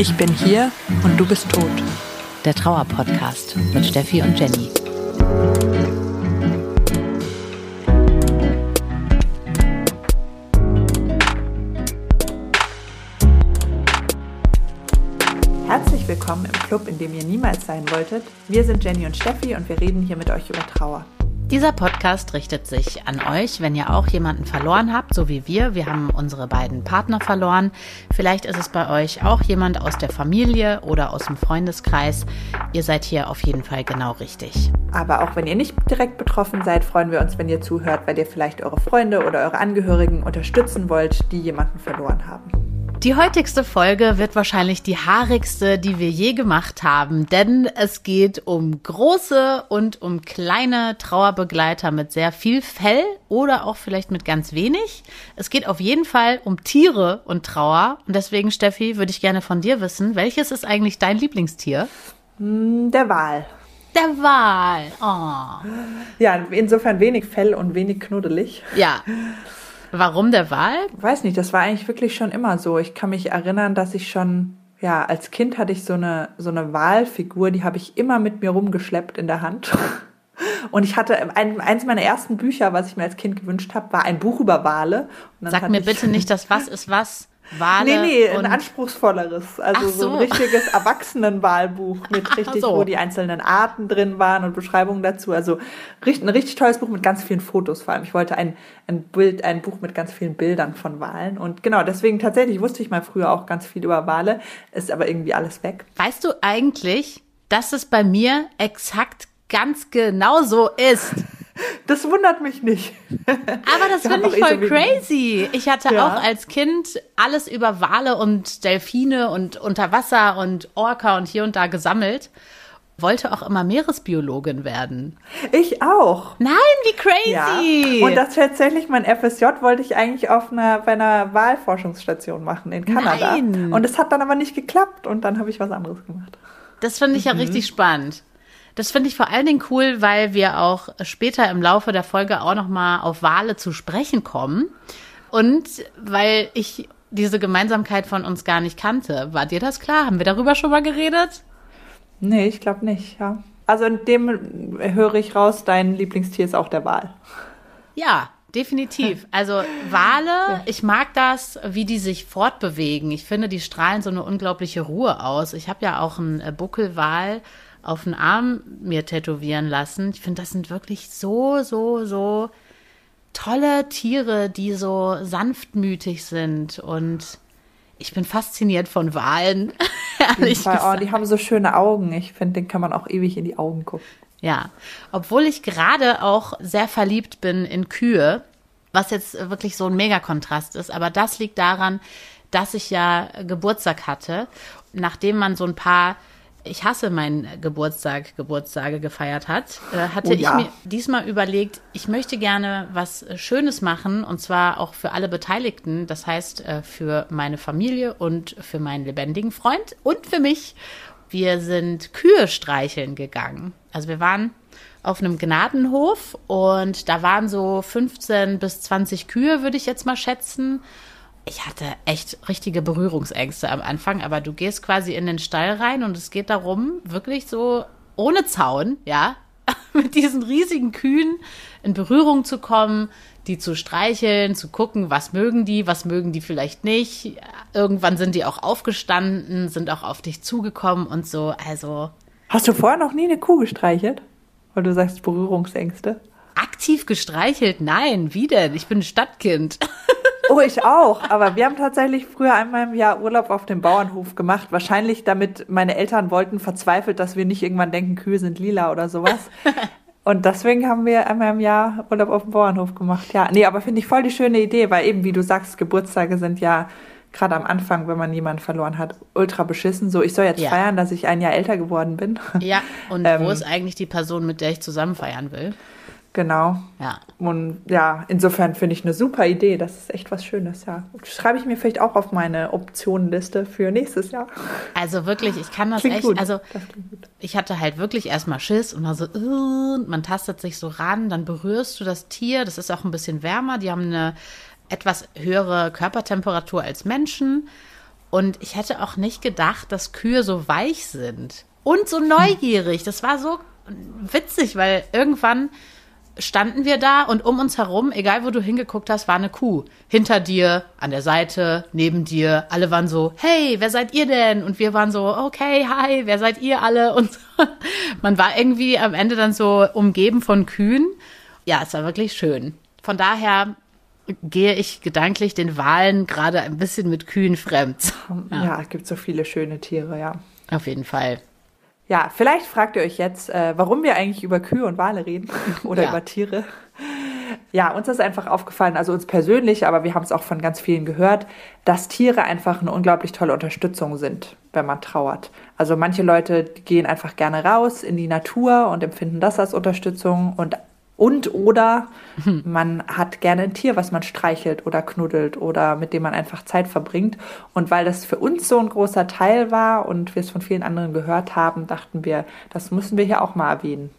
Ich bin hier und du bist tot. Der Trauer-Podcast mit Steffi und Jenny. Herzlich willkommen im Club, in dem ihr niemals sein wolltet. Wir sind Jenny und Steffi und wir reden hier mit euch über Trauer. Dieser Podcast richtet sich an euch, wenn ihr auch jemanden verloren habt, so wie wir. Wir haben unsere beiden Partner verloren. Vielleicht ist es bei euch auch jemand aus der Familie oder aus dem Freundeskreis. Ihr seid hier auf jeden Fall genau richtig. Aber auch wenn ihr nicht direkt betroffen seid, freuen wir uns, wenn ihr zuhört, weil ihr vielleicht eure Freunde oder eure Angehörigen unterstützen wollt, die jemanden verloren haben. Die heutigste Folge wird wahrscheinlich die haarigste, die wir je gemacht haben, denn es geht um große und um kleine Trauerbegleiter mit sehr viel Fell oder auch vielleicht mit ganz wenig. Es geht auf jeden Fall um Tiere und Trauer und deswegen, Steffi, würde ich gerne von dir wissen, welches ist eigentlich dein Lieblingstier? Hm, Der Wal. Der Wal. Oh. Ja, insofern wenig Fell und wenig knuddelig. Ja. Warum der Wal? Weiß nicht, das war eigentlich wirklich schon immer so. Ich kann mich erinnern, dass ich schon, ja, als Kind hatte ich so eine, so eine Walfigur, die habe ich immer mit mir rumgeschleppt in der Hand. Und ich hatte ein, eins meiner ersten Bücher, was ich mir als Kind gewünscht habe, war ein Buch über Wale. Sag mir bitte nicht, dass was ist was. Wale Nee, nee, ein anspruchsvolleres. Also so. so. ein richtiges Erwachsenenwahlbuch mit richtig, so. wo die einzelnen Arten drin waren und Beschreibungen dazu. Also richtig, ein richtig tolles Buch mit ganz vielen Fotos vor allem. Ich wollte ein, ein Bild, ein Buch mit ganz vielen Bildern von Walen. Und genau, deswegen tatsächlich wusste ich mal früher auch ganz viel über Wale, ist aber irgendwie alles weg. Weißt du eigentlich, dass es bei mir exakt ganz genau so ist? Das wundert mich nicht. Aber das finde ich eh voll so crazy. Ich hatte Ja. auch als Kind alles über Wale und Delfine und Unterwasser und Orca und hier und da gesammelt. Wollte auch immer Meeresbiologin werden. Ich auch. Nein, wie crazy! Ja. Und das tatsächlich, mein FSJ wollte ich eigentlich auf einer, bei einer Wahlforschungsstation machen in Kanada. Nein. Und es hat dann aber nicht geklappt und dann habe ich was anderes gemacht. Das finde ich ja richtig spannend. Das finde ich vor allen Dingen cool, weil wir auch später im Laufe der Folge auch noch mal auf Wale zu sprechen kommen und weil ich diese Gemeinsamkeit von uns gar nicht kannte. War dir das klar? Haben wir darüber schon mal geredet? Nee, ich glaube nicht, ja. Also in dem höre ich raus, dein Lieblingstier ist auch der Wal. Ja, definitiv. Also Wale, ich mag das, wie die sich fortbewegen. Ich finde, die strahlen so eine unglaubliche Ruhe aus. Ich habe ja auch einen äh, Buckelwal auf den Arm mir tätowieren lassen. Ich finde, das sind wirklich so, so, so tolle Tiere, die so sanftmütig sind und ich bin fasziniert von Walen. Ehrlich Weil, oh, die haben so schöne Augen. Ich finde, den kann man auch ewig in die Augen gucken. Ja, obwohl ich gerade auch sehr verliebt bin in Kühe, was jetzt wirklich so ein Megakontrast ist, aber das liegt daran, dass ich ja Geburtstag hatte, nachdem man so ein paar ich hasse meinen Geburtstag, Geburtstage gefeiert hat, äh, hatte Oh ja. ich mir diesmal überlegt, ich möchte gerne was Schönes machen und zwar auch für alle Beteiligten, das heißt äh, für meine Familie und für meinen lebendigen Freund und für mich. Wir sind Kühe streicheln gegangen. Also wir waren auf einem Gnadenhof und da waren so 15 bis 20 Kühe, würde ich jetzt mal schätzen. Ich hatte echt richtige Berührungsängste am Anfang, aber du gehst quasi in den Stall rein und es geht darum, wirklich so ohne Zaun, ja, mit diesen riesigen Kühen in Berührung zu kommen, die zu streicheln, zu gucken, was mögen die, was mögen die vielleicht nicht. Irgendwann sind die auch aufgestanden, sind auch auf dich zugekommen und so. Also Hast du vorher noch nie eine Kuh gestreichelt? Weil du sagst Berührungsängste. aktiv gestreichelt? Nein, wie denn? Ich bin ein Stadtkind. Oh, ich auch. Aber wir haben tatsächlich früher einmal im Jahr Urlaub auf dem Bauernhof gemacht. Wahrscheinlich damit meine Eltern wollten verzweifelt, dass wir nicht irgendwann denken, Kühe sind lila oder sowas. Und deswegen haben wir einmal im Jahr Urlaub auf dem Bauernhof gemacht. Ja, nee, aber finde ich voll die schöne Idee, weil eben, wie du sagst, Geburtstage sind ja gerade am Anfang, wenn man jemanden verloren hat, ultra beschissen. So, ich soll jetzt Ja. feiern, dass ich ein Jahr älter geworden bin. Ja, und Ähm. wo ist eigentlich die Person, mit der ich zusammen feiern will? Genau. Ja. Und ja, insofern finde ich eine super Idee. Das ist echt was Schönes, ja. Schreibe ich mir vielleicht auch auf meine Optionenliste für nächstes Jahr. Also wirklich, ich kann das Klingt echt, gut. also Das ich hatte halt wirklich erstmal Schiss und war so, "Uh", und man tastet sich so ran, dann berührst du das Tier, das ist auch ein bisschen wärmer, die haben eine etwas höhere Körpertemperatur als Menschen und ich hätte auch nicht gedacht, dass Kühe so weich sind und so neugierig. Das war so witzig, weil irgendwann standen wir da und um uns herum, egal wo du hingeguckt hast, war eine Kuh. Hinter dir, an der Seite, neben dir. Alle waren so, hey, wer seid ihr denn? Und wir waren so, okay, hi, wer seid ihr alle? Und so. man war irgendwie am Ende dann so umgeben von Kühen. Ja, es war wirklich schön. Von daher gehe ich gedanklich den Wahlen gerade ein bisschen mit Kühen fremd. Ja. es gibt so viele schöne Tiere, ja. Auf jeden Fall. Ja, vielleicht fragt ihr euch jetzt, äh, warum wir eigentlich über Kühe und Wale reden oder Ja. über Tiere. Ja, uns ist einfach aufgefallen, also uns persönlich, aber wir haben es auch von ganz vielen gehört, dass Tiere einfach eine unglaublich tolle Unterstützung sind, wenn man trauert. Also manche Leute gehen einfach gerne raus in die Natur und empfinden das als Unterstützung und und oder man hat gerne ein Tier, was man streichelt oder knuddelt oder mit dem man einfach Zeit verbringt. Und weil das für uns so ein großer Teil war und wir es von vielen anderen gehört haben, dachten wir, das müssen wir hier auch mal erwähnen.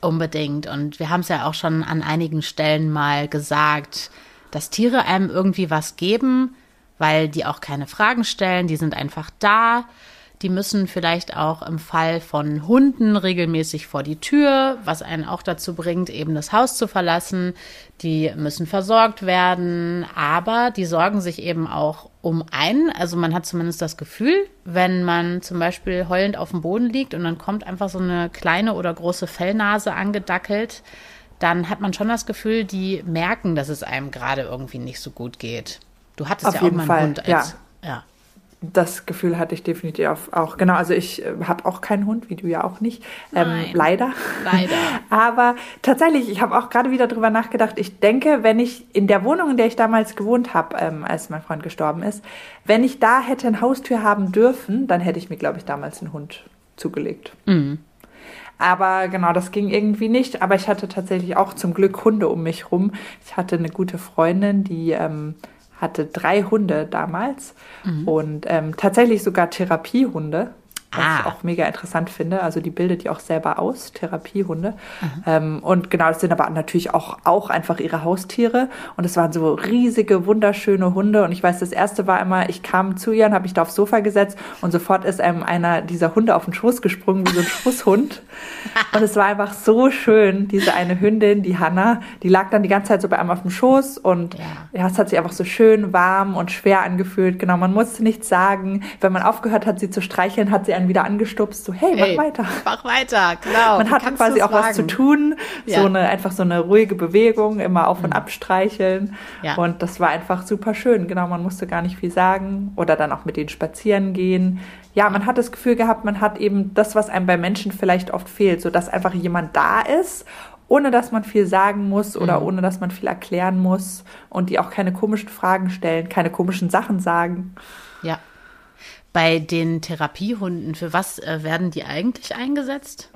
Unbedingt. Und wir haben es ja auch schon an einigen Stellen mal gesagt, dass Tiere einem irgendwie was geben, weil die auch keine Fragen stellen, die sind einfach da. Die müssen vielleicht auch im Fall von Hunden regelmäßig vor die Tür, was einen auch dazu bringt, eben das Haus zu verlassen. Die müssen versorgt werden, aber die sorgen sich eben auch um einen. Also man hat zumindest das Gefühl, wenn man zum Beispiel heulend auf dem Boden liegt und dann kommt einfach so eine kleine oder große Fellnase angedackelt, dann hat man schon das Gefühl, die merken, dass es einem gerade irgendwie nicht so gut geht. Du hattest Auf ja auch mal einen Fall, Hund als. ja. Das Gefühl hatte ich definitiv auch. Genau, also ich äh, habe auch keinen Hund, wie du ja auch nicht. Ähm, Nein. leider. Leider. Aber tatsächlich, ich habe auch gerade wieder drüber nachgedacht. Ich denke, wenn ich in der Wohnung, in der ich damals gewohnt habe, ähm, als mein Freund gestorben ist, wenn ich da hätte eine Haustür haben dürfen, dann hätte ich mir, glaube ich, damals einen Hund zugelegt. Aber genau, das ging irgendwie nicht. Aber ich hatte tatsächlich auch zum Glück Hunde um mich rum. Ich hatte eine gute Freundin, die ähm, hatte drei Hunde damals und ähm, tatsächlich sogar Therapiehunde. Was Ah. ich auch mega interessant finde. Also die bildet die auch selber aus, Therapiehunde. Ähm, und genau, das sind aber natürlich auch, auch einfach ihre Haustiere. Und es waren so riesige, wunderschöne Hunde. Und ich weiß, das erste war immer, ich kam zu ihr und habe mich da aufs Sofa gesetzt und sofort ist einem einer dieser Hunde auf den Schoß gesprungen, wie so ein Schoßhund. Und es war einfach so schön, diese eine Hündin, die Hanna, die lag dann die ganze Zeit so bei einem auf dem Schoß und Ja. ja, es hat sich einfach so schön warm und schwer angefühlt. Genau, man musste nichts sagen. Wenn man aufgehört hat, sie zu streicheln, hat sie einen wieder angestupst, so, hey, Hey, mach weiter. Mach weiter, genau. Man kannst quasi auch was zu wagen? tun, Ja. so eine, einfach so eine ruhige Bewegung, immer auf und ab streicheln. Ja. Und das war einfach super schön. Genau, man musste gar nicht viel sagen oder dann auch mit denen spazieren gehen. Ja, man hat das Gefühl gehabt, man hat eben das, was einem bei Menschen vielleicht oft fehlt, so dass einfach jemand da ist, ohne dass man viel sagen muss oder ohne dass man viel erklären muss und die auch keine komischen Fragen stellen, keine komischen Sachen sagen. Ja. Bei den Therapiehunden, für was äh, werden die eigentlich eingesetzt?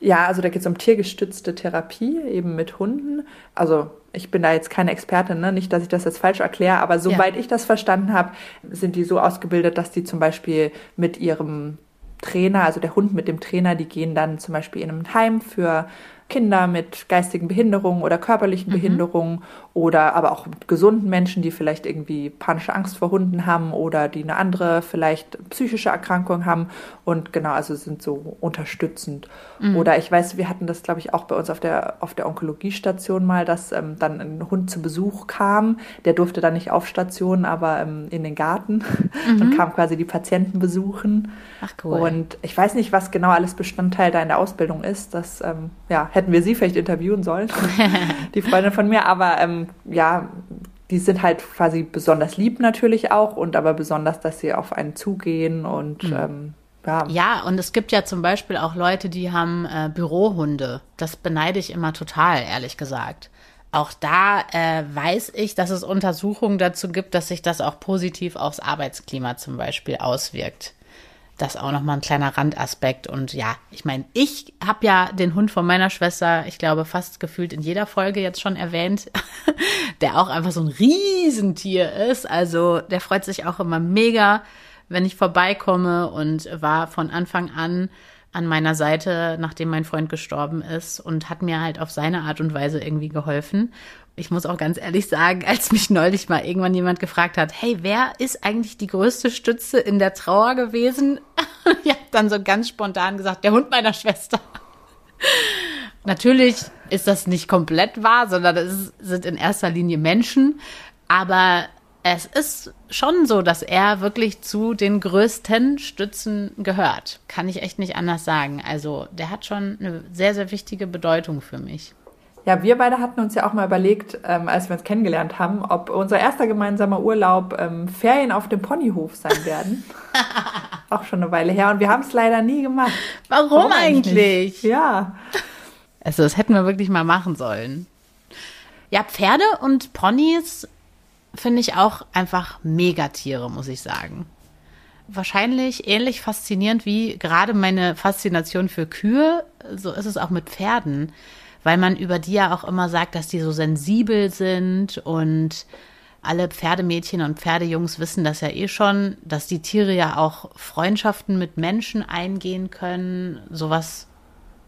Ja, also da geht es um tiergestützte Therapie, eben mit Hunden. Also ich bin da jetzt keine Expertin, ne? nicht, dass ich das jetzt falsch erkläre, aber soweit ich das verstanden habe, sind die so ausgebildet, dass die zum Beispiel mit ihrem Trainer, also der Hund mit dem Trainer, die gehen dann zum Beispiel in einem Heim für Kinder mit geistigen Behinderungen oder körperlichen Behinderungen oder aber auch mit gesunden Menschen, die vielleicht irgendwie panische Angst vor Hunden haben oder die eine andere vielleicht psychische Erkrankung haben und genau, also sind so unterstützend. Oder ich weiß, wir hatten das, glaube ich, auch bei uns auf der, auf der Onkologiestation mal, dass ähm, dann ein Hund zu Besuch kam, der durfte dann nicht auf Station, aber ähm, in den Garten und kam quasi die Patienten besuchen. Ach, cool. Und ich weiß nicht, was genau alles Bestandteil da in der Ausbildung ist. Das ähm, ja, hätten wir sie vielleicht interviewen sollen, die Freundin von mir. Aber ähm, ja, die sind halt quasi besonders lieb natürlich auch und aber besonders, dass sie auf einen zugehen und ähm, ja, Ja, und es gibt ja zum Beispiel auch Leute, die haben äh, Bürohunde. Das beneide ich immer total, ehrlich gesagt. Auch da äh, weiß ich, dass es Untersuchungen dazu gibt, dass sich das auch positiv aufs Arbeitsklima zum Beispiel auswirkt. Das auch nochmal ein kleiner Randaspekt. Und ja, ich meine, ich habe ja den Hund von meiner Schwester, ich glaube, fast gefühlt in jeder Folge jetzt schon erwähnt, der auch einfach so ein Riesentier ist. Also der freut sich auch immer mega, wenn ich vorbeikomme und war von Anfang an an meiner Seite, nachdem mein Freund gestorben ist und hat mir halt auf seine Art und Weise irgendwie geholfen. Ich muss auch ganz ehrlich sagen, als mich neulich mal irgendwann jemand gefragt hat, hey, wer ist eigentlich die größte Stütze in der Trauer gewesen? ich habe dann so ganz spontan gesagt, der Hund meiner Schwester. Natürlich ist das nicht komplett wahr, sondern es sind in erster Linie Menschen. Aber es ist schon so, dass er wirklich zu den größten Stützen gehört. Kann ich echt nicht anders sagen. Also der hat schon eine sehr, sehr wichtige Bedeutung für mich. Ja, wir beide hatten uns ja auch mal überlegt, ähm, als wir uns kennengelernt haben, ob unser erster gemeinsamer Urlaub ähm, Ferien auf dem Ponyhof sein werden. auch schon eine Weile her. Und wir haben es leider nie gemacht. Warum, Warum eigentlich? eigentlich? Ja. Also das hätten wir wirklich mal machen sollen. Ja, Pferde und Ponys finde ich auch einfach Megatiere, muss ich sagen. Wahrscheinlich ähnlich faszinierend wie gerade meine Faszination für Kühe, so ist es auch mit Pferden, weil man über die ja auch immer sagt, dass die so sensibel sind und alle Pferdemädchen und Pferdejungs wissen das ja eh schon, dass die Tiere ja auch Freundschaften mit Menschen eingehen können. Sowas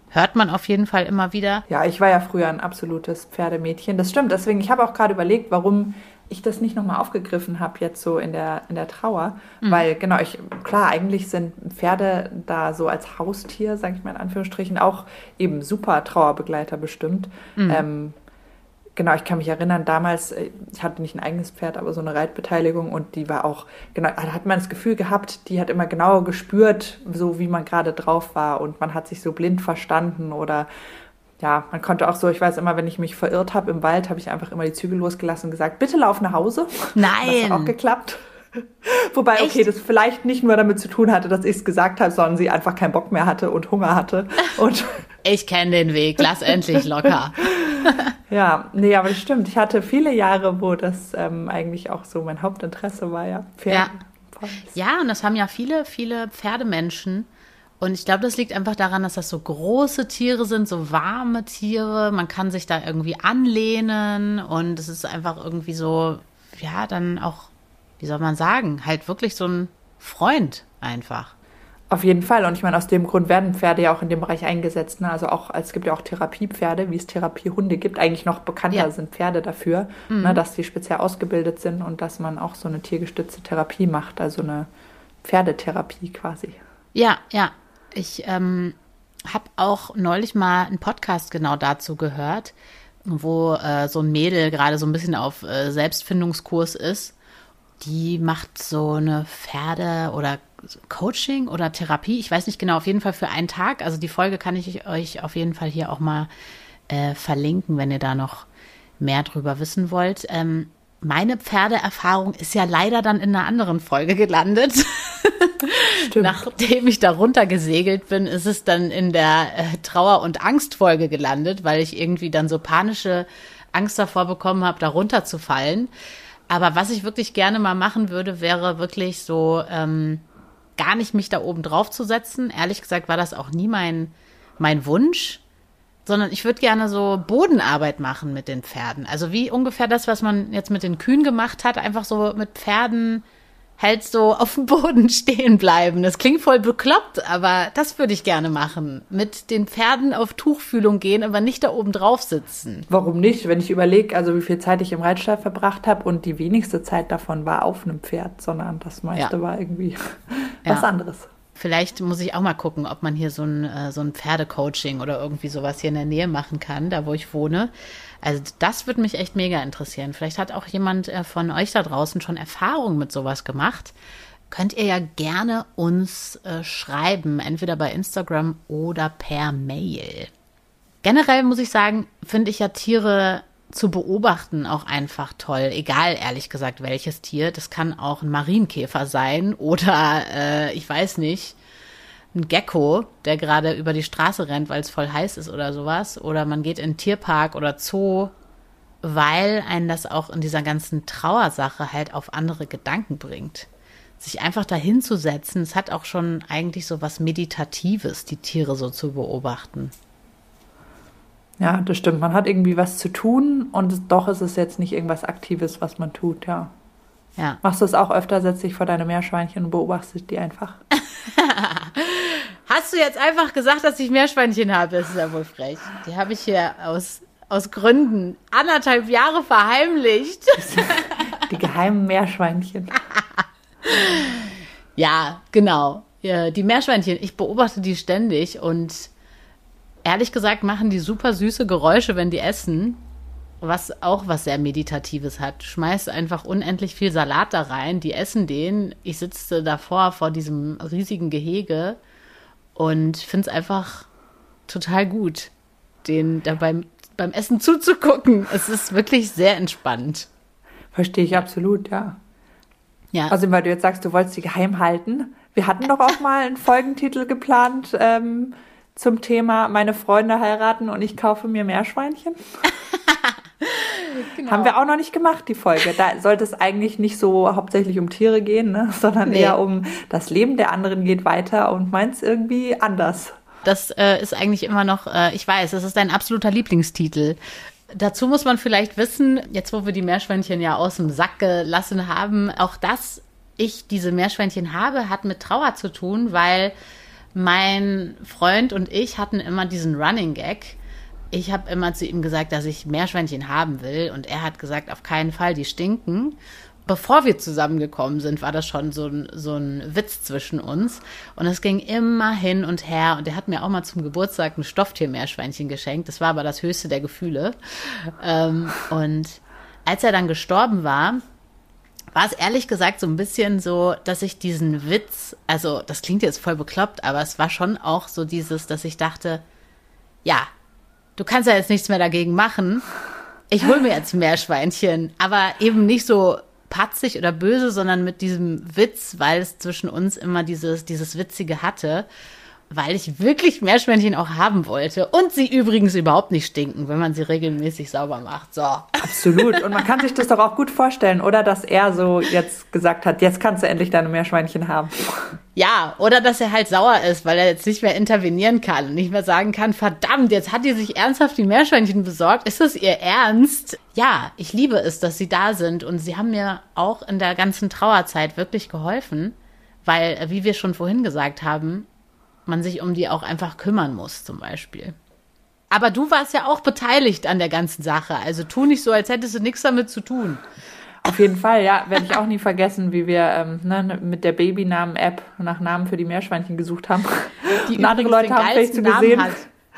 hört man auf jeden Fall immer wieder. Ja, ich war ja früher ein absolutes Pferdemädchen. Das stimmt. Deswegen, ich habe auch gerade überlegt, warum ich das nicht nochmal aufgegriffen habe, jetzt so in der, in der Trauer. Mhm. Weil, genau, ich, klar, eigentlich sind Pferde da so als Haustier, sage ich mal in Anführungsstrichen, auch eben super Trauerbegleiter bestimmt. Mhm. Ähm, genau, ich kann mich erinnern, damals, äh, ich hatte nicht ein eigenes Pferd, aber so eine Reitbeteiligung und die war auch, genau, da hat man das Gefühl gehabt, die hat immer genau gespürt, so wie man gerade drauf war und man hat sich so blind verstanden oder ja, man konnte auch so, ich weiß immer, wenn ich mich verirrt habe im Wald, habe ich einfach immer die Zügel losgelassen und gesagt, bitte lauf nach Hause. Nein. Das hat auch geklappt. Wobei, Echt? okay, das vielleicht nicht nur damit zu tun hatte, dass ich es gesagt habe, sondern sie einfach keinen Bock mehr hatte und Hunger hatte. Und ich kenne den Weg, lass endlich locker. ja, nee, aber das stimmt. Ich hatte viele Jahre, wo das ähm, eigentlich auch so mein Hauptinteresse war, ja. Pferde. Ja. ja, und das haben ja viele, viele Pferdemenschen und ich glaube, das liegt einfach daran, dass das so große Tiere sind, so warme Tiere. Man kann sich da irgendwie anlehnen und es ist einfach irgendwie so, ja, dann auch, wie soll man sagen, halt wirklich so ein Freund einfach. Auf jeden Fall. Und ich meine, aus dem Grund werden Pferde ja auch in dem Bereich eingesetzt. Ne? Also auch, es gibt ja auch Therapiepferde, wie es Therapiehunde gibt. Eigentlich noch bekannter ja. sind Pferde dafür, mhm. ne, dass die speziell ausgebildet sind und dass man auch so eine tiergestützte Therapie macht, also eine Pferdetherapie quasi. Ja, ja. Ich ähm, habe auch neulich mal einen Podcast genau dazu gehört, wo äh, so ein Mädel gerade so ein bisschen auf äh, Selbstfindungskurs ist. Die macht so eine Pferde- oder Coaching oder Therapie. Ich weiß nicht genau, auf jeden Fall für einen Tag. Also die Folge kann ich euch auf jeden Fall hier auch mal äh, verlinken, wenn ihr da noch mehr drüber wissen wollt. Ähm, meine Pferdeerfahrung ist ja leider dann in einer anderen Folge gelandet. Stimmt. Nachdem ich da runtergesegelt bin, ist es dann in der äh, Trauer- und Angstfolge gelandet, weil ich irgendwie dann so panische Angst davor bekommen habe, da runterzufallen. Aber was ich wirklich gerne mal machen würde, wäre wirklich so ähm, gar nicht mich da oben drauf zu setzen. Ehrlich gesagt war das auch nie mein, mein Wunsch sondern ich würde gerne so Bodenarbeit machen mit den Pferden. Also wie ungefähr das, was man jetzt mit den Kühen gemacht hat, einfach so mit Pferden halt so auf dem Boden stehen bleiben. Das klingt voll bekloppt, aber das würde ich gerne machen. Mit den Pferden auf Tuchfühlung gehen, aber nicht da oben drauf sitzen. Warum nicht? Wenn ich überlege, also wie viel Zeit ich im Reitstall verbracht habe und die wenigste Zeit davon war auf einem Pferd, sondern das meiste ja. war irgendwie was ja. anderes. Vielleicht muss ich auch mal gucken, ob man hier so ein, äh, so ein Pferdecoaching oder irgendwie sowas hier in der Nähe machen kann, da wo ich wohne. Also das würde mich echt mega interessieren. Vielleicht hat auch jemand äh, von euch da draußen schon Erfahrung mit sowas gemacht. Könnt ihr ja gerne uns äh, schreiben, entweder bei Instagram oder per Mail. Generell muss ich sagen, finde ich ja Tiere zu beobachten auch einfach toll. Egal, ehrlich gesagt, welches Tier. Das kann auch ein Marienkäfer sein oder äh, ich weiß nicht, ein Gecko, der gerade über die Straße rennt, weil es voll heiß ist oder sowas. Oder man geht in einen Tierpark oder Zoo, weil einen das auch in dieser ganzen Trauersache halt auf andere Gedanken bringt. sich einfach dahin zu setzen, es hat auch schon eigentlich so was Meditatives, die Tiere so zu beobachten. Ja, das stimmt. Man hat irgendwie was zu tun und doch ist es jetzt nicht irgendwas Aktives, was man tut, ja. Ja. Machst du es auch öfter, setzt dich vor deine Meerschweinchen und beobachtest die einfach? Hast du jetzt einfach gesagt, dass ich Meerschweinchen habe? Das ist ja wohl frech. Die habe ich hier aus, aus Gründen anderthalb Jahre verheimlicht. Die geheimen Meerschweinchen. ja, genau. Ja, die Meerschweinchen, ich beobachte die ständig und ehrlich gesagt machen die super süße Geräusche, wenn die essen. Was auch was sehr Meditatives hat. Du schmeißt einfach unendlich viel Salat da rein, die essen den. Ich sitze davor vor diesem riesigen Gehege und finde es einfach total gut, den da beim, beim Essen zuzugucken. Es ist wirklich sehr entspannt. Verstehe ich absolut, ja. Ja. Also, weil du jetzt sagst, du wolltest sie geheim halten. Wir hatten doch auch mal einen Folgentitel geplant ähm, zum Thema Meine Freunde heiraten und ich kaufe mir Meerschweinchen. genau. Haben wir auch noch nicht gemacht, die Folge. Da sollte es eigentlich nicht so hauptsächlich um Tiere gehen, ne? sondern Nee. eher um das Leben der anderen geht weiter und meins irgendwie anders. Das äh, ist eigentlich immer noch, äh, ich weiß, das ist dein absoluter Lieblingstitel. Dazu muss man vielleicht wissen, jetzt wo wir die Meerschweinchen ja aus dem Sack gelassen haben, auch dass ich diese Meerschweinchen habe, hat mit Trauer zu tun, weil mein Freund und ich hatten immer diesen Running Gag. Ich habe immer zu ihm gesagt, dass ich Meerschweinchen haben will und er hat gesagt, auf keinen Fall, die stinken. Bevor wir zusammengekommen sind, war das schon so ein, so ein Witz zwischen uns. Und es ging immer hin und her. Und er hat mir auch mal zum Geburtstag ein Stofftier-Meerschweinchen geschenkt. Das war aber das höchste der Gefühle. Ähm, und als er dann gestorben war, war es ehrlich gesagt so ein bisschen so, dass ich diesen Witz, also das klingt jetzt voll bekloppt, aber es war schon auch so dieses, dass ich dachte, ja, du kannst ja jetzt nichts mehr dagegen machen. Ich hol mir jetzt ein Meerschweinchen, aber eben nicht so patzig oder böse, sondern mit diesem Witz, weil es zwischen uns immer dieses, dieses Witzige hatte, weil ich wirklich Meerschweinchen auch haben wollte und sie übrigens überhaupt nicht stinken, wenn man sie regelmäßig sauber macht. So. Absolut. Und man kann sich das doch auch gut vorstellen, oder? Dass er so jetzt gesagt hat, jetzt kannst du endlich deine Meerschweinchen haben. Ja, oder dass er halt sauer ist, weil er jetzt nicht mehr intervenieren kann und nicht mehr sagen kann, verdammt, jetzt hat die sich ernsthaft die Meerschweinchen besorgt. Ist das ihr Ernst? Ja, ich liebe es, dass sie da sind und sie haben mir auch in der ganzen Trauerzeit wirklich geholfen, weil, äh, wie wir schon vorhin gesagt haben, man sich um die auch einfach kümmern muss, zum Beispiel. Aber du warst ja auch beteiligt an der ganzen Sache. Also tu nicht so, als hättest du nichts damit zu tun. Auf jeden Fall, ja, werde ich auch nie vergessen, wie wir ähm, ne, mit der Babynamen-App nach Namen für die Meerschweinchen gesucht haben. Die Und andere Leute haben vielleicht so gesehen. hat.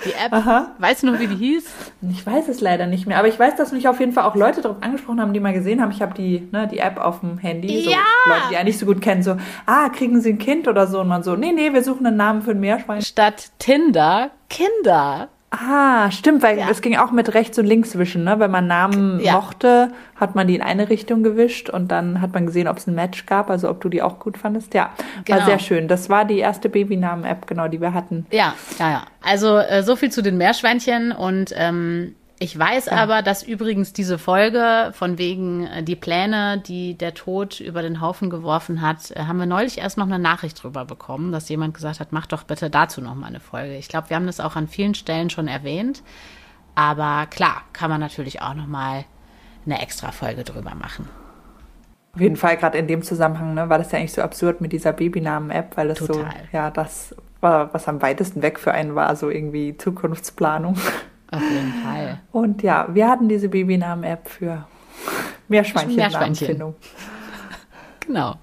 Die App, weißt du noch, wie die hieß? Ich weiß es leider nicht mehr, aber ich weiß, dass mich auf jeden Fall auch Leute darauf angesprochen haben, die mal gesehen haben. Ich habe die, ne, die App auf dem Handy. So Ja! Leute, die einen nicht so gut kennen, so, ah, kriegen sie ein Kind oder so. Und man so, nee, nee, wir suchen einen Namen für ein Meerschwein. Statt Tinder, Kinder. Ah, stimmt, weil Ja. es ging auch mit rechts und links wischen, ne? Wenn man Namen Ja. mochte, hat man die in eine Richtung gewischt und dann hat man gesehen, ob es ein Match gab, also ob du die auch gut fandest. Ja, Genau. war sehr schön. Das war die erste Babynamen-App, genau, die wir hatten. Ja, ja, ja. Also äh, so viel zu den Meerschweinchen und ähm, ich weiß aber, dass übrigens diese Folge von wegen äh, die Pläne, die der Tod über den Haufen geworfen hat, äh, haben wir neulich erst noch eine Nachricht drüber bekommen, dass jemand gesagt hat, mach doch bitte dazu noch mal eine Folge. Ich glaube, wir haben das auch an vielen Stellen schon erwähnt, aber klar, kann man natürlich auch noch mal eine extra Folge drüber machen. Auf jeden Fall, gerade in dem Zusammenhang, ne, war das ja eigentlich so absurd mit dieser Babynamen-App, weil es so, Total. ja, das war, was am weitesten weg für einen war, so irgendwie Zukunftsplanung. Auf jeden Fall. Und ja, wir hatten diese Babynamen-App für Meerschweinchen-Namenfindung. Genau.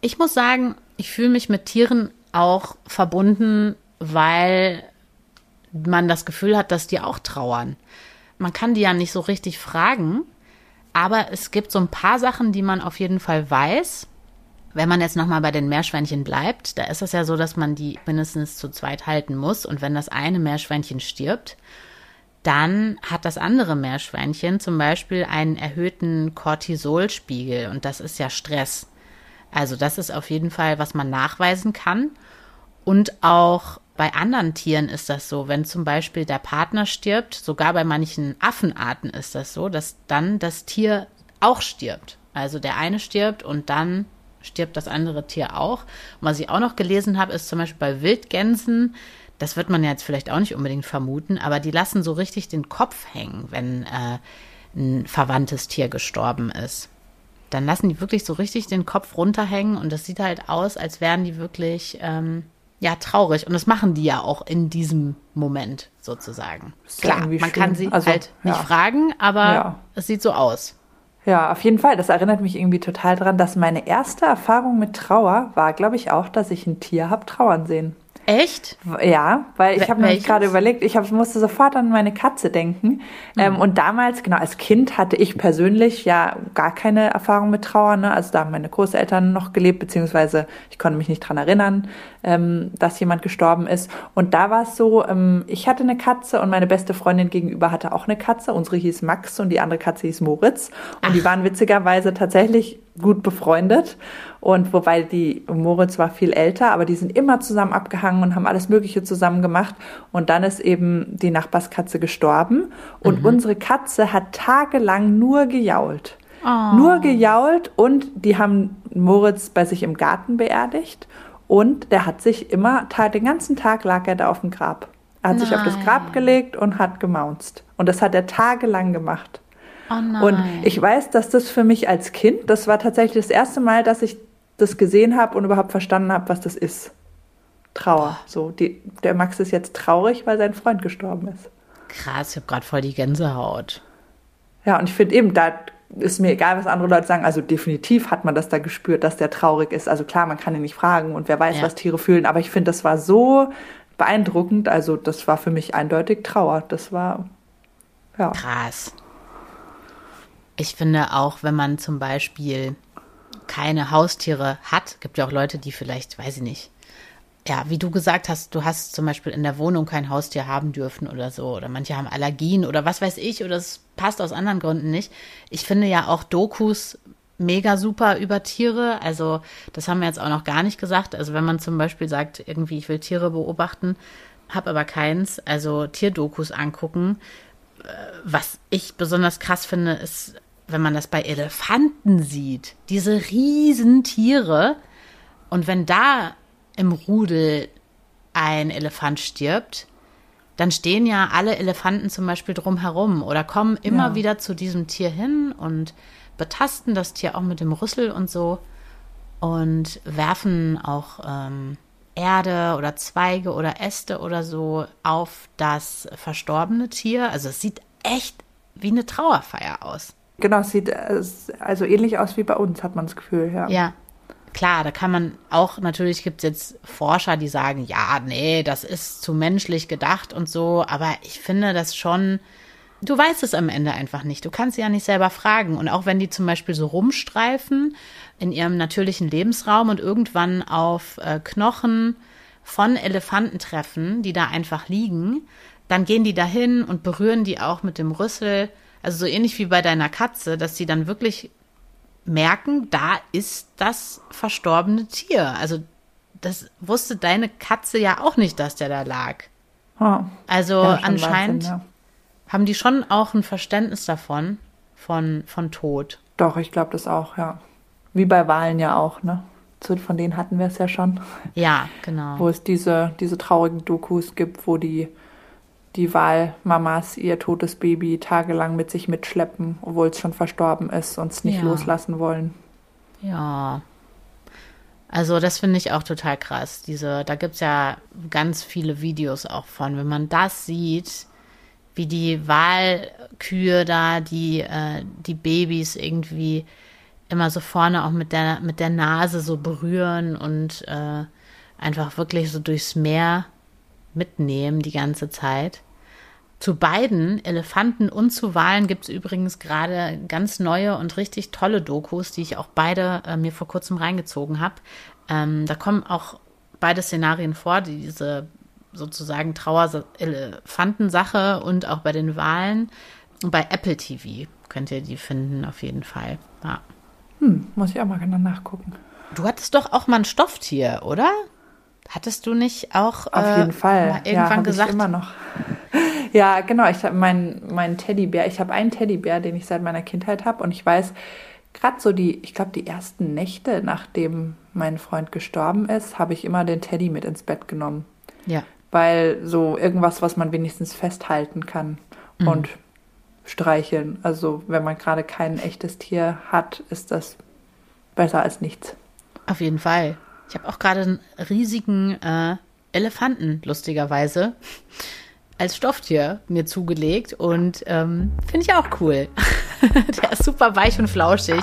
Ich muss sagen, ich fühle mich mit Tieren auch verbunden, weil man das Gefühl hat, dass die auch trauern. Man kann die ja nicht so richtig fragen, aber es gibt so ein paar Sachen, die man auf jeden Fall weiß. Wenn man jetzt nochmal bei den Meerschweinchen bleibt, da ist es ja so, dass man die mindestens zu zweit halten muss. Und wenn das eine Meerschweinchen stirbt, dann hat das andere Meerschweinchen zum Beispiel einen erhöhten Cortisolspiegel und das ist ja Stress. Also das ist auf jeden Fall, was man nachweisen kann. Und auch bei anderen Tieren ist das so, wenn zum Beispiel der Partner stirbt, sogar bei manchen Affenarten ist das so, dass dann das Tier auch stirbt. Also der eine stirbt und dann stirbt das andere Tier auch. Und was ich auch noch gelesen habe, ist zum Beispiel bei Wildgänsen, das wird man ja jetzt vielleicht auch nicht unbedingt vermuten, aber die lassen so richtig den Kopf hängen, wenn äh, ein verwandtes Tier gestorben ist. Dann lassen die wirklich so richtig den Kopf runterhängen und das sieht halt aus, als wären die wirklich ähm, ja traurig. Und das machen die ja auch in diesem Moment sozusagen. Klar, man schön. kann sie also, halt nicht ja. fragen, aber ja. es sieht so aus. Ja, auf jeden Fall. Das erinnert mich irgendwie total dran, dass meine erste Erfahrung mit Trauer war, glaube ich, auch, dass ich ein Tier habe trauern sehen. Echt? Ja, weil ich habe mir gerade überlegt, ich hab, musste sofort an meine Katze denken. Mhm. Ähm, und damals, genau, als Kind hatte ich persönlich ja gar keine Erfahrung mit Trauer. Ne? Also da haben meine Großeltern noch gelebt, beziehungsweise ich konnte mich nicht dran erinnern, ähm, dass jemand gestorben ist. Und da war es so, ähm, ich hatte eine Katze und meine beste Freundin gegenüber hatte auch eine Katze. Unsere hieß Max und die andere Katze hieß Moritz. Und Ach. die waren witzigerweise tatsächlich gut befreundet. Und wobei die Moritz war viel älter, aber die sind immer zusammen abgehangen und haben alles Mögliche zusammen gemacht. Und dann ist eben die Nachbarskatze gestorben. Und mhm. unsere Katze hat tagelang nur gejault. Oh. Nur gejault und die haben Moritz bei sich im Garten beerdigt. Und der hat sich immer, den ganzen Tag lag er da auf dem Grab. Er hat Nein. sich auf das Grab gelegt und hat gemaunzt. Und das hat er tagelang gemacht. Oh und ich weiß, dass das für mich als Kind, das war tatsächlich das erste Mal, dass ich das gesehen habe und überhaupt verstanden habe, was das ist. Trauer. So, die, der Max ist jetzt traurig, weil sein Freund gestorben ist. Krass, ich habe gerade voll die Gänsehaut. Ja, und ich finde eben, da ist mir egal, was andere Leute sagen. Also definitiv hat man das da gespürt, dass der traurig ist. Also klar, man kann ihn nicht fragen und wer weiß, ja. was Tiere fühlen. Aber ich finde, das war so beeindruckend. Also das war für mich eindeutig Trauer. Das war ja. Krass. Ich finde auch, wenn man zum Beispiel keine Haustiere hat, gibt ja auch Leute, die vielleicht, weiß ich nicht, ja, wie du gesagt hast, du hast zum Beispiel in der Wohnung kein Haustier haben dürfen oder so, oder manche haben Allergien oder was weiß ich, oder es passt aus anderen Gründen nicht. Ich finde ja auch Dokus mega super über Tiere. Also, das haben wir jetzt auch noch gar nicht gesagt. Also, wenn man zum Beispiel sagt, irgendwie, ich will Tiere beobachten, habe aber keins, also Tierdokus angucken. Äh, was ich besonders krass finde, ist wenn man das bei Elefanten sieht, diese riesen Tiere, und wenn da im Rudel ein Elefant stirbt, dann stehen ja alle Elefanten zum Beispiel drumherum oder kommen immer ja. wieder zu diesem Tier hin und betasten das Tier auch mit dem Rüssel und so und werfen auch ähm, Erde oder Zweige oder Äste oder so auf das verstorbene Tier. Also es sieht echt wie eine Trauerfeier aus. Genau, sieht äh, also ähnlich aus wie bei uns, hat man das Gefühl, ja. Ja. Klar, da kann man auch, natürlich gibt es jetzt Forscher, die sagen, ja, nee, das ist zu menschlich gedacht und so, aber ich finde das schon, du weißt es am Ende einfach nicht. Du kannst sie ja nicht selber fragen. Und auch wenn die zum Beispiel so rumstreifen in ihrem natürlichen Lebensraum und irgendwann auf äh, Knochen von Elefanten treffen, die da einfach liegen, dann gehen die dahin und berühren die auch mit dem Rüssel also so ähnlich wie bei deiner Katze, dass sie dann wirklich merken, da ist das verstorbene Tier. Also das wusste deine Katze ja auch nicht, dass der da lag. Oh. Also ja, anscheinend Wahnsinn, ja. haben die schon auch ein Verständnis davon, von, von Tod. Doch, ich glaube das auch, ja. Wie bei Wahlen ja auch, ne? Von denen hatten wir es ja schon. Ja, genau. Wo es diese, diese traurigen Dokus gibt, wo die die Wahlmamas ihr totes Baby tagelang mit sich mitschleppen, obwohl es schon verstorben ist und es nicht ja. loslassen wollen. Ja. Also das finde ich auch total krass. Diese, da gibt es ja ganz viele Videos auch von. Wenn man das sieht, wie die Wahlkühe da, die, äh, die Babys irgendwie immer so vorne auch mit der, mit der Nase so berühren und äh, einfach wirklich so durchs Meer mitnehmen die ganze Zeit. Zu beiden, Elefanten und zu Walen, gibt es übrigens gerade ganz neue und richtig tolle Dokus, die ich auch beide äh, mir vor kurzem reingezogen habe. Ähm, da kommen auch beide Szenarien vor, diese sozusagen Trauer-Elefantensache und auch bei den Wahlen. Bei Apple TV könnt ihr die finden, auf jeden Fall. Ja. Hm, muss ich auch mal genau nachgucken. Du hattest doch auch mal ein Stofftier, oder? Hattest du nicht auch auf äh, jeden Fall irgendwann ja, gesagt? Ich immer noch. Ja, genau. Ich habe meinen mein Teddybär. Ich habe einen Teddybär, den ich seit meiner Kindheit habe und ich weiß gerade so die, ich glaube, die ersten Nächte, nachdem mein Freund gestorben ist, habe ich immer den Teddy mit ins Bett genommen. Ja. Weil so irgendwas, was man wenigstens festhalten kann Mhm. und streicheln. Also wenn man gerade kein echtes Tier hat, ist das besser als nichts. Auf jeden Fall. Ich habe auch gerade einen riesigen äh, Elefanten, lustigerweise, als Stofftier mir zugelegt und ähm, finde ich auch cool. Der ist super weich und flauschig.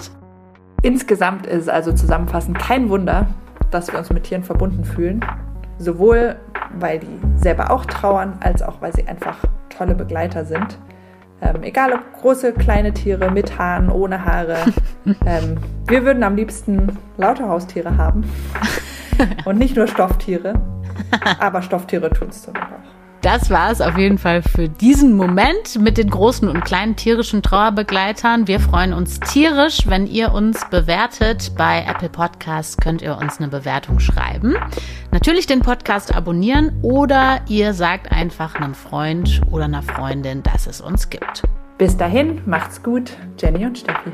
Insgesamt ist es also zusammenfassend kein Wunder, dass wir uns mit Tieren verbunden fühlen. Sowohl weil die selber auch trauern, als auch weil sie einfach tolle Begleiter sind. Ähm, egal ob große, kleine Tiere mit Haaren, ohne Haare. ähm, wir würden am liebsten lauter Haustiere haben. Und nicht nur Stofftiere. Aber Stofftiere tun es dann auch. Das war es auf jeden Fall für diesen Moment mit den großen und kleinen tierischen Trauerbegleitern. Wir freuen uns tierisch, wenn ihr uns bewertet. Bei Apple Podcasts könnt ihr uns eine Bewertung schreiben. Natürlich den Podcast abonnieren oder ihr sagt einfach einem Freund oder einer Freundin, dass es uns gibt. Bis dahin, macht's gut. Jenny und Steffi.